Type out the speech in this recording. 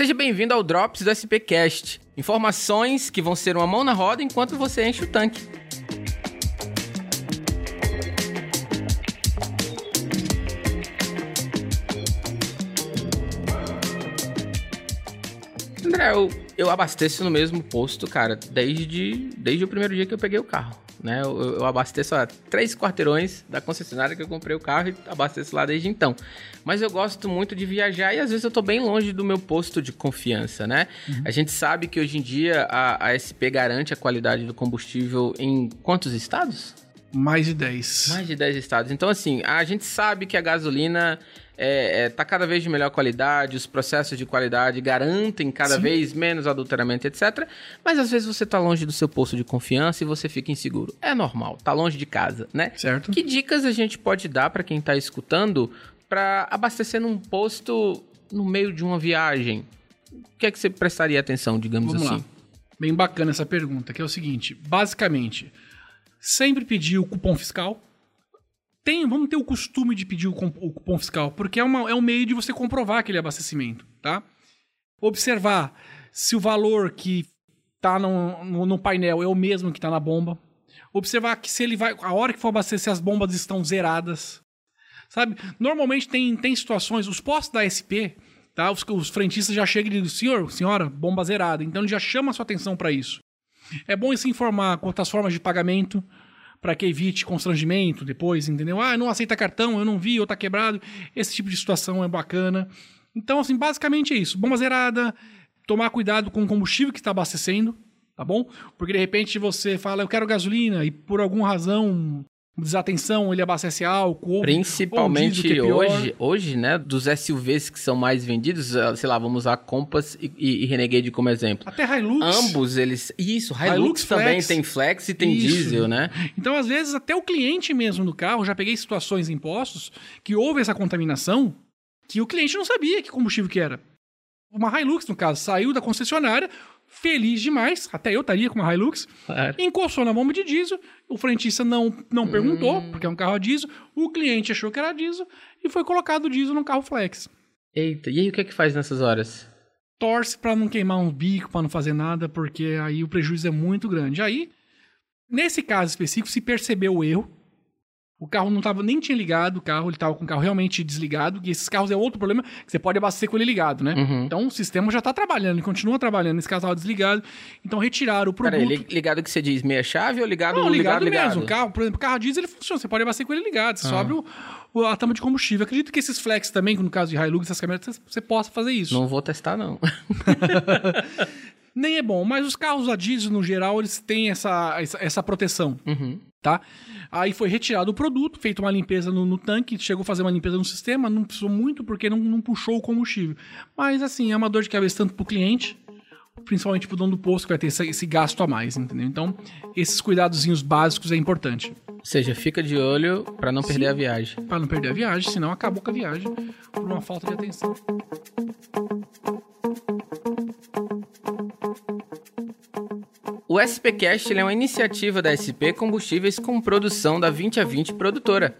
Seja bem-vindo ao Drops do SPcast. Informações que vão ser uma mão na roda enquanto você enche o tanque. André, eu, eu abasteço no mesmo posto, cara, desde, desde o primeiro dia que eu peguei o carro. Né? Eu, eu abasteço a três quarteirões da concessionária que eu comprei o carro e abasteço lá desde então. Mas eu gosto muito de viajar e às vezes eu tô bem longe do meu posto de confiança, né? Uhum. A gente sabe que hoje em dia a, a SP garante a qualidade do combustível em quantos estados? Mais de 10. Mais de 10 estados. Então, assim, a gente sabe que a gasolina é, é, tá cada vez de melhor qualidade, os processos de qualidade garantem cada Sim. vez menos adulteramento, etc. Mas às vezes você tá longe do seu posto de confiança e você fica inseguro. É normal, tá longe de casa, né? Certo. Que dicas a gente pode dar para quem tá escutando para abastecer num posto no meio de uma viagem? O que é que você prestaria atenção, digamos Vamos assim? Lá. Bem bacana essa pergunta, que é o seguinte: basicamente, sempre pedir o cupom fiscal tem, vamos ter o costume de pedir o, o cupom fiscal, porque é, uma, é um meio de você comprovar aquele abastecimento, tá? Observar se o valor que tá no, no, no painel é o mesmo que está na bomba. Observar que se ele vai, a hora que for abastecer, as bombas estão zeradas. Sabe? Normalmente tem, tem situações, os postos da SP, tá? Os, os frentistas já chegam e dizem, senhor, senhora, bomba zerada. Então ele já chama a sua atenção para isso. É bom se informar quanto às formas de pagamento, para que evite constrangimento depois, entendeu? Ah, não aceita cartão, eu não vi, ou tá quebrado. Esse tipo de situação é bacana. Então, assim, basicamente é isso. Bomba zerada, tomar cuidado com o combustível que está abastecendo, tá bom? Porque de repente você fala, eu quero gasolina, e por alguma razão desatenção, ele abastece álcool. Principalmente ou é hoje, hoje, né? Dos SUVs que são mais vendidos, ah, sei lá, vamos usar Compass e, e, e Renegade como exemplo. Até Hilux. Ambos eles. Isso, Hilux, Hilux também flex. tem flex e tem Isso. diesel, né? Então, às vezes, até o cliente mesmo do carro, já peguei situações em postos que houve essa contaminação que o cliente não sabia que combustível que era. Uma Hilux, no caso, saiu da concessionária, feliz demais, até eu estaria com uma Hilux, claro. encostou na bomba de diesel, o frentista não, não hum. perguntou, porque é um carro a diesel, o cliente achou que era diesel e foi colocado o diesel no carro flex. Eita, e aí o que é que faz nessas horas? Torce para não queimar um bico, para não fazer nada, porque aí o prejuízo é muito grande. Aí, nesse caso específico, se percebeu o erro, o carro não tava, nem tinha ligado o carro, ele tava com o carro realmente desligado. E esses carros é outro problema, que você pode abastecer com ele ligado, né? Uhum. Então o sistema já tá trabalhando, ele continua trabalhando. Esse carro tava desligado. Então retiraram o produto. Peraí, ligado que você diz meia chave ou ligado Não, ligado, ligado mesmo. O carro, por exemplo, o carro diesel ele funciona, você pode abastecer com ele ligado. Você ah. sobe o, a tampa de combustível. Acredito que esses flex também, no caso de Hilux, essas câmeras, você possa fazer isso. Não vou testar, não. Nem é bom, mas os carros a diesel, no geral, eles têm essa, essa, essa proteção. Uhum. Tá? Aí foi retirado o produto, feito uma limpeza no, no, tanque, chegou a fazer uma limpeza no sistema, não precisou muito porque não, não puxou o combustível. Mas assim, é uma dor de cabeça tanto para o cliente, principalmente para o dono do posto que vai ter esse, esse, gasto a mais, entendeu? Então, esses cuidadozinhos básicos é importante. Ou seja, fica de olho para não Sim, perder a viagem. Para não perder a viagem, senão acabou com a viagem por uma falta de atenção. O SPCast é uma iniciativa da SP Combustíveis com produção da 20 a 20 produtora.